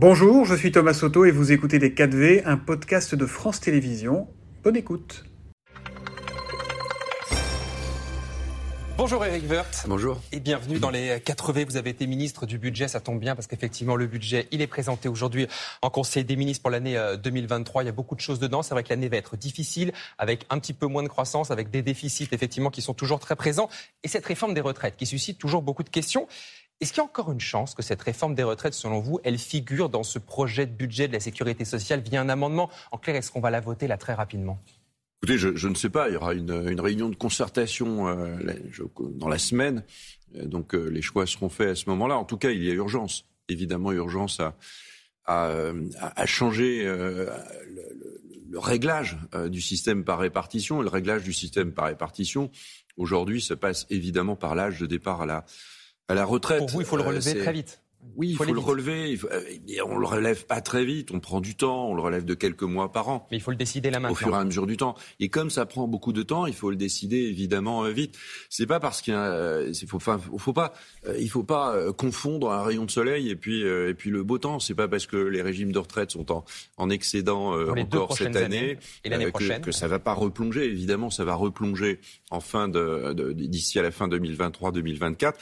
Bonjour, je suis Thomas Soto et vous écoutez Les 4V, un podcast de France Télévisions. Bonne écoute. Bonjour Eric Woerth. Bonjour. Et bienvenue dans les 4V. Vous avez été ministre du budget, ça tombe bien parce qu'effectivement le budget, il est présenté aujourd'hui en Conseil des ministres pour l'année 2023. Euh, il y a beaucoup de choses dedans. C'est vrai que l'année va être difficile avec un petit peu moins de croissance, avec des déficits effectivement qui sont toujours très présents. Et cette réforme des retraites qui suscite toujours beaucoup de questions. Est-ce qu'il y a encore une chance que cette réforme des retraites, selon vous, elle figure dans ce projet de budget de la sécurité sociale via un amendement? En clair, est-ce qu'on va la voter là très rapidement? Écoutez, je, ne sais pas. Il y aura une, réunion de concertation euh, dans la semaine. Euh, donc euh, les choix seront faits à ce moment-là. En tout cas, il y a urgence, évidemment urgence à, changer le, le, réglage du système par répartition. le réglage du système par répartition, aujourd'hui, se passe évidemment par l'âge de départ à la à la retraite. Pour vous, il faut le euh, relever très vite. Oui, il faut, le relever. On euh, on le relève pas très vite. On prend du temps. On le relève de quelques mois par an. Mais il faut le décider là maintenant. Au fur et à mesure du temps. Et comme ça prend beaucoup de temps, il faut le décider évidemment euh, vite. C'est pas parce qu'il faut, enfin, faut pas, il faut pas confondre un rayon de soleil et puis et puis le beau temps. C'est pas parce que les régimes de retraite sont en, en excédent encore cette année et l'année prochaine que, ça va pas replonger. Évidemment, ça va replonger en fin de d'ici à la fin 2023-2024.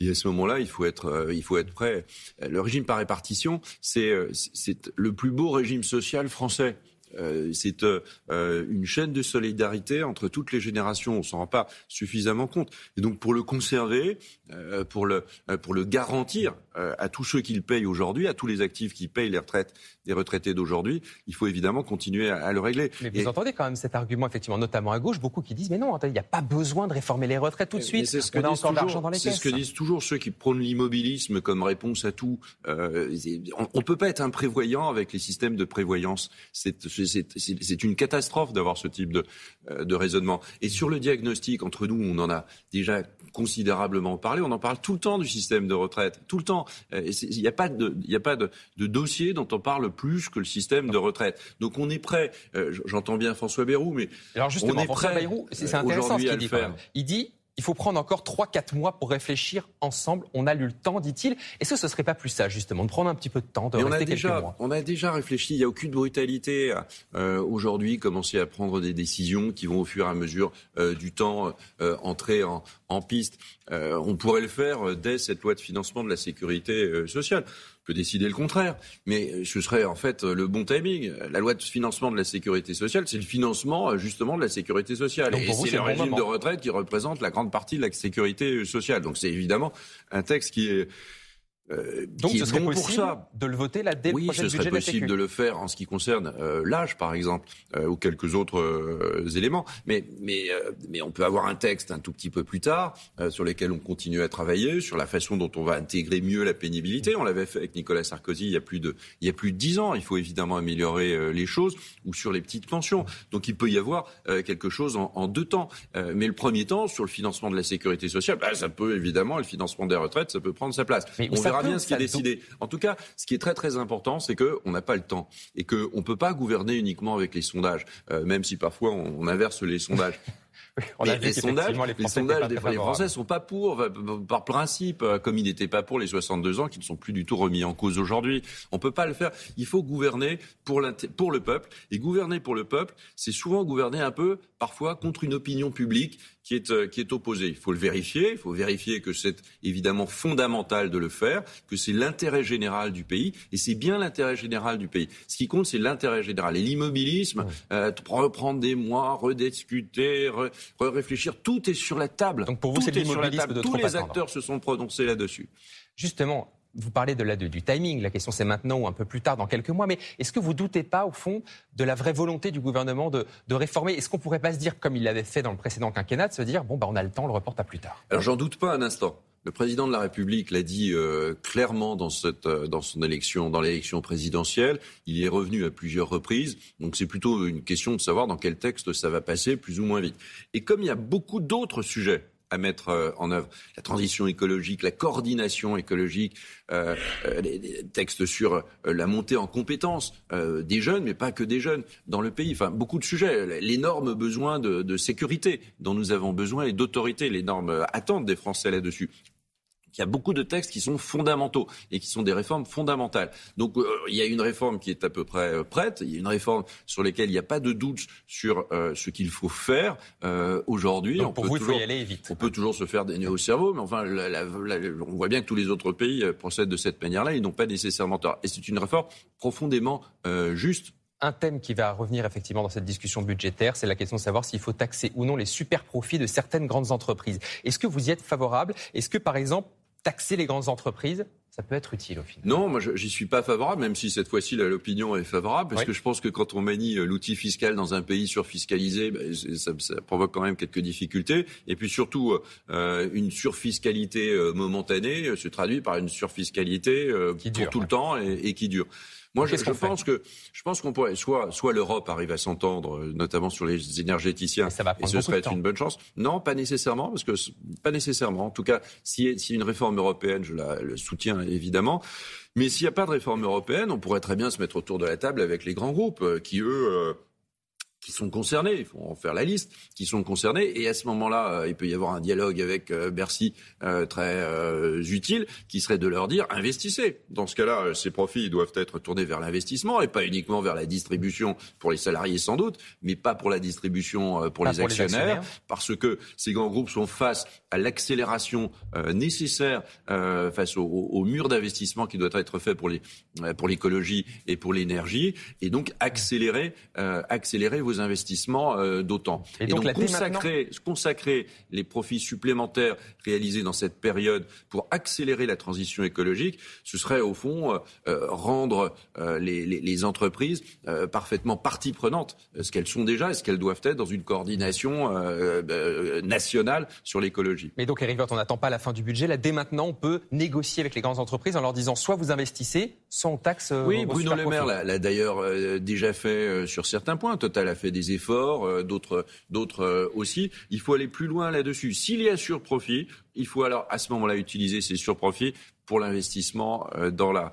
Et à ce moment-là, il faut être, euh, il faut être prêt. Le régime par répartition, c'est, euh, c'est le plus beau régime social français. Euh, c'est une chaîne de solidarité entre toutes les générations. On s'en rend pas suffisamment compte. Et donc pour le conserver, pour le pour le garantir à tous ceux qui le payent aujourd'hui, à tous les actifs qui payent les retraites des retraités d'aujourd'hui, il faut évidemment continuer à, le régler. Mais vous entendez quand même cet argument, effectivement, notamment à gauche, beaucoup qui disent mais non, il n'y a pas besoin de réformer les retraites tout de suite. C'est ce que On a encore d'argent dans les caisses. C'est ce que disent toujours ceux qui prônent l'immobilisme comme réponse à tout. Euh, on ne peut pas être imprévoyant avec les systèmes de prévoyance. C'est une catastrophe d'avoir ce type de, euh, de raisonnement. Et sur le diagnostic, entre nous, on en a déjà considérablement parlé. On en parle tout le temps du système de retraite, tout le temps. Euh, il n'y a pas, de, y a pas de, de, dossier dont on parle plus que le système de retraite. Donc on est prêt. Euh, j'entends bien François Bayrou, mais alors justement, on est François prêt Bayrou, c'est intéressant ce qu'il dit. Il dit il faut prendre encore 3-4 mois pour réfléchir ensemble. On a eu le temps, dit-il. Est-ce que ce ne serait pas plus ça, justement, de prendre un petit peu de temps, de rester on a quelques déjà, mois? On a déjà réfléchi. Il n'y a aucune brutalité euh, aujourd'hui. Commencer à prendre des décisions qui vont au fur et à mesure euh, du temps euh, entrer en, en piste. on pourrait le faire dès cette loi de financement de la sécurité sociale peut décider le contraire. Mais ce serait en fait le bon timing. La loi de financement de la sécurité sociale, c'est le financement justement de la sécurité sociale. Et c'est le régime de retraite qui représente la grande partie de la sécurité sociale. Donc c'est évidemment un texte qui est euh, Donc ce serait possible pour ça. de le voter là dès oui, le prochain budget serait possible de, le faire en ce qui concerne euh, l'âge, par exemple, euh, ou quelques autres éléments. Mais, mais, mais on peut avoir un texte un tout petit peu plus tard sur lesquels on continue à travailler, sur la façon dont on va intégrer mieux la pénibilité. On l'avait fait avec Nicolas Sarkozy il y a plus de il y a plus de dix ans. Il faut évidemment améliorer les choses, ou sur les petites pensions. Donc il peut y avoir quelque chose en, en deux temps. mais le premier temps, sur le financement de la sécurité sociale, bah, ça peut évidemment, le financement des retraites, ça peut prendre sa place. Mais on verra bien ce qui est décidé. En tout cas, ce qui est très très important, c'est qu'on n'a pas le temps et qu'on ne peut pas gouverner uniquement avec les sondages, euh, même si parfois on, inverse les sondages. les, sondages, les, sondages des Français sont pas pour, par principe, euh, comme ils n'étaient pas pour les 62 ans, qui ne sont plus du tout remis en cause aujourd'hui. On peut pas le faire. Il faut gouverner pour, pour le peuple. Et gouverner pour le peuple, c'est souvent gouverner un peu, parfois, contre une opinion publique qui est, euh, qui est opposé. Il faut le vérifier. Il faut vérifier que c'est évidemment fondamental de le faire, que c'est l'intérêt général du pays. Et c'est bien l'intérêt général du pays. Ce qui compte, c'est l'intérêt général. Et l'immobilisme, euh, reprendre des mois, rediscuter, re, réfléchir, tout est sur la table. Donc pour vous, c'est l'immobilisme de Tous les acteurs se sont prononcés là-dessus. Justement, vous parlez de la, du timing, la question c'est maintenant ou un peu plus tard, dans quelques mois, mais est-ce que vous doutez pas, au fond, de la vraie volonté du gouvernement de, réformer? Est-ce qu'on pourrait pas se dire, comme il l'avait fait dans le précédent quinquennat, de se dire, bon, bah, on a le temps, on le reporte à plus tard? Alors j'en doute pas un instant. Le président de la République l'a dit euh, clairement dans, euh, dans son élection, dans l'élection présidentielle. Il y est revenu à plusieurs reprises. Donc c'est plutôt une question de savoir dans quel texte ça va passer, plus ou moins vite. Et comme il y a beaucoup d'autres sujets à mettre euh, en œuvre. La transition écologique, la coordination écologique, euh, euh les, textes sur euh, la montée en compétences des jeunes, mais pas que des jeunes dans le pays. Enfin, beaucoup de sujets. L'énorme besoin de, de, sécurité dont nous avons besoin et d'autorité, l'énorme attente des Français là-dessus. Il y a beaucoup de textes qui sont fondamentaux et qui sont des réformes fondamentales. Donc euh, il y a une réforme qui est à peu près euh, prête, il y a une réforme sur laquelle il n'y a pas de doute sur euh, ce qu'il faut faire aujourd'hui. Pour vous, il faut y aller vite. On peut toujours se faire des nœuds au cerveau, mais enfin, on voit bien que tous les autres pays procèdent de cette manière-là, ils n'ont pas nécessairement tort. Et c'est une réforme profondément juste un thème qui va revenir effectivement dans cette discussion budgétaire, c'est la question de savoir s'il faut taxer ou non les super profits de certaines grandes entreprises. Est-ce que vous y êtes favorable? Est-ce que, par exemple, taxer les grandes entreprises, ça peut être utile au final. Non, moi j'y suis pas favorable, même si cette fois-ci l'opinion est favorable, parce que je pense que quand on manie euh, l'outil fiscal dans un pays surfiscalisé, ben, ça, ça, provoque quand même quelques difficultés. Et puis surtout, euh, une surfiscalité euh, momentanée se traduit par une surfiscalité pour tout le temps et qui dure. Moi, je, je pense que je pense qu'on pourrait soit soit l'Europe arrive à s'entendre, euh, notamment sur les énergéticiens, et, ce serait une bonne chance. Non, pas nécessairement, parce que pas nécessairement. En tout cas, si si une réforme européenne, je la le soutiens évidemment. Mais s'il n'y a pas de réforme européenne, on pourrait très bien se mettre autour de la table avec les grands groupes euh, qui eux euh, qui sont concernés, il faut en faire la liste, qui sont concernés. Et à ce moment-là, euh, il peut y avoir un dialogue avec euh, Bercy euh, très utile, qui serait de leur dire investissez. Dans ce cas-là, ces profits doivent être tournés vers l'investissement et pas uniquement vers la distribution pour les salariés sans doute, mais pas pour la distribution pour, les, actionnaires, parce que ces grands groupes sont face à l'accélération nécessaire face au, au mur d'investissement qui doit être fait pour les pour l'écologie et pour l'énergie, et donc accélérer accélérer vos investissements euh, d'autant. Et, donc, consacrer, consacrer les profits supplémentaires réalisés dans cette période pour accélérer la transition écologique, ce serait au fond euh, euh, rendre les, les, les, entreprises parfaitement partie prenante, ce qu'elles sont déjà et ce qu'elles doivent être dans une coordination nationale sur l'écologie. Mais donc, Eric Woerth, on n'attend pas la fin du budget. Là, dès maintenant, on peut négocier avec les grandes entreprises en leur disant soit vous investissez, soit on taxe. Oui, Bruno Le Maire l'a d'ailleurs déjà fait sur certains points. Total a fait des efforts, euh, d'autres, euh, aussi. Il faut aller plus loin là-dessus. S'il y a surprofit, il faut alors à ce moment-là utiliser ces surprofits pour l'investissement euh, dans la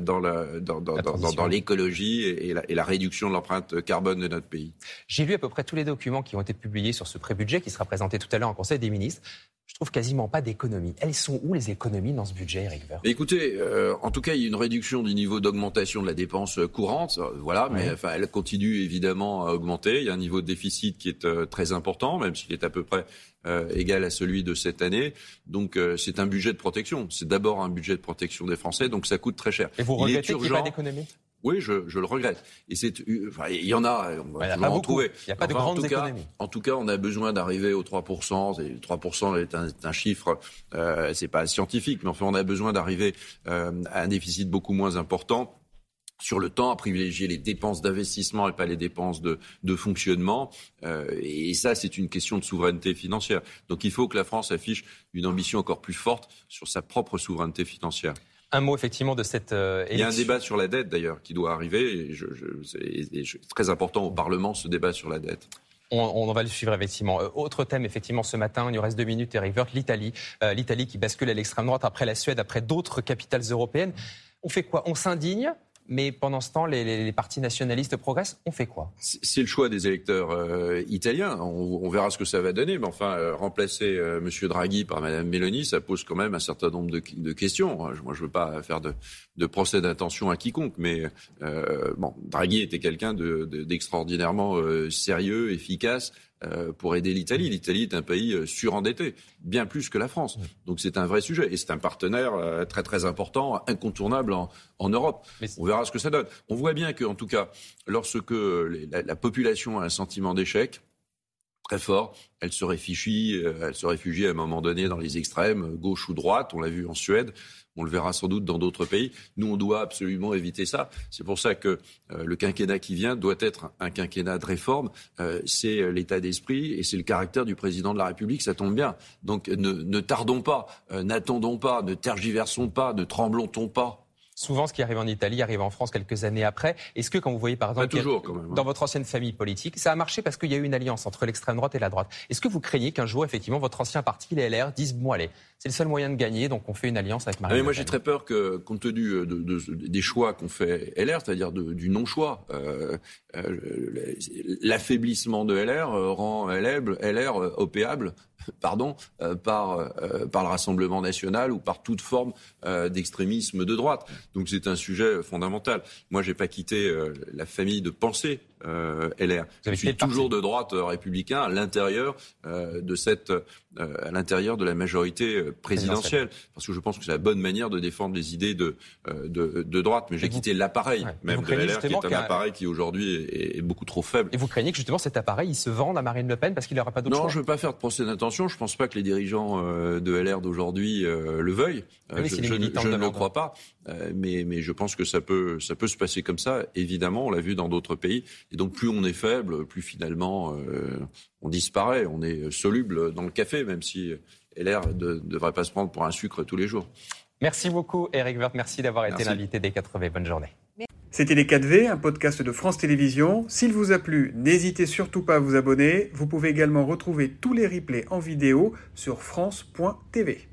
dans la dans, dans, dans, l'écologie et, et, la, réduction de l'empreinte carbone de notre pays. J'ai lu à peu près tous les documents qui ont été publiés sur ce pré-budget qui sera présenté tout à l'heure en Conseil des ministres je trouve quasiment pas d'économies. Elles sont où les économies dans ce budget, Eric Écoutez, euh, en tout cas, il y a une réduction du niveau d'augmentation de la dépense courante, euh, voilà, mais enfin, elle continue évidemment à augmenter. Il y a un niveau de déficit qui est euh, très important, même s'il est à peu près égal à celui de cette année. Donc, c'est un budget de protection. C'est d'abord un budget de protection des Français, donc ça coûte très cher. Et vous regrettez qu'il n'y ait pas d'économie? Oui, je, je, le regrette. Et c'est, enfin, il y en a, on va en trouver. Il n'y a pas de grandes en tout économies. Cas, en tout cas, on a besoin d'arriver aux 3%. Et 3% est un, un chiffre, euh, c'est pas scientifique, mais enfin, on a besoin d'arriver euh, à un déficit beaucoup moins important sur le temps, à privilégier les dépenses d'investissement et pas les dépenses de, de fonctionnement. Euh, et ça, c'est une question de souveraineté financière. Donc il faut que la France affiche une ambition encore plus forte sur sa propre souveraineté financière. Un mot effectivement de cette euh, Il y a un débat sur la dette d'ailleurs qui doit arriver. Et je, c'est très important au Parlement ce débat sur la dette. On, va le suivre effectivement. Euh, autre thème effectivement ce matin, il nous reste deux minutes, Eric Wirth, l'Italie. Euh, L'Italie qui bascule à l'extrême droite après la Suède, après d'autres capitales européennes. On fait quoi? On s'indigne? Mais pendant ce temps, les, partis nationalistes progressent. On fait quoi? C'est le choix des électeurs euh, italiens. On, verra ce que ça va donner. Mais enfin, euh, remplacer euh, M. Draghi par Mme Meloni, ça pose quand même un certain nombre de, questions. Moi, je ne veux pas faire de, procès d'intention à quiconque, mais bon, Draghi était quelqu'un d'extraordinairement sérieux, efficace. Euh, pour aider l'Italie. L'Italie est un pays euh, surendetté, bien plus que la France. Donc c'est un vrai sujet et c'est un partenaire euh, très très important, incontournable en, Europe. On verra ce que ça donne. On voit bien que, en tout cas, lorsque la population a un sentiment d'échec, très fort. Elle se réfugie, elle se réfugie à un moment donné dans les extrêmes, gauche ou droite. On l'a vu en Suède. On le verra sans doute dans d'autres pays. Nous, on doit absolument éviter ça. C'est pour ça que euh, le quinquennat qui vient doit être un quinquennat de réforme. Euh, c'est euh, l'état d'esprit et c'est le caractère du président de la République. Ça tombe bien. Donc ne, tardons pas, n'attendons pas, ne tergiversons pas, ne tremblons-on pas. Souvent, ce qui arrive en Italie arrive en France quelques années après. Est-ce que, quand vous voyez par exemple, hein. dans votre ancienne famille politique, ça a marché parce qu'il y a eu une alliance entre l'extrême droite et la droite. Est-ce que vous craignez qu'un jour, effectivement, votre ancien parti, les LR, dise bon allez, c'est le seul moyen de gagner, donc on fait une alliance avec Marine ah, Moi, j'ai très peur que, compte tenu euh, de, des choix qu'on fait LR, c'est-à-dire du non-choix, euh, euh, l'affaiblissement de LR rend LR, LR opéable pardon, par, par le Rassemblement national ou par toute forme d'extrémisme de droite. Donc c'est un sujet fondamental. Moi, j'ai pas quitté la famille de pensée euh, LR. Je suis toujours de droite euh, républicain à l'intérieur euh, de cette, à l'intérieur de la majorité présidentielle, parce que je pense que c'est la bonne manière de défendre les idées de de, de droite. Mais j'ai quitté l'appareil même de LR, qui est un appareil qui aujourd'hui est, beaucoup trop faible. Et vous craignez que justement cet appareil il se vende à Marine Le Pen parce qu'il n'aura pas d'autre choix Non, je ne veux pas faire de procès d'intention. Je ne pense pas que les dirigeants de LR d'aujourd'hui le veuillent. je, ne le crois pas. mais, mais je pense que ça peut, ça peut se passer comme ça. Évidemment, on l'a vu dans d'autres pays. Et donc plus on est faible, plus finalement euh, on disparaît. On est soluble dans le café, même si LR ne devrait pas se prendre pour un sucre tous les jours. Merci beaucoup Eric Werth, merci d'avoir été l'invité des 4V. Bonne journée. C'était Les 4V, un podcast de France Télévisions. S'il vous a plu, n'hésitez surtout pas à vous abonner. Vous pouvez également retrouver tous les replays en vidéo sur France.tv.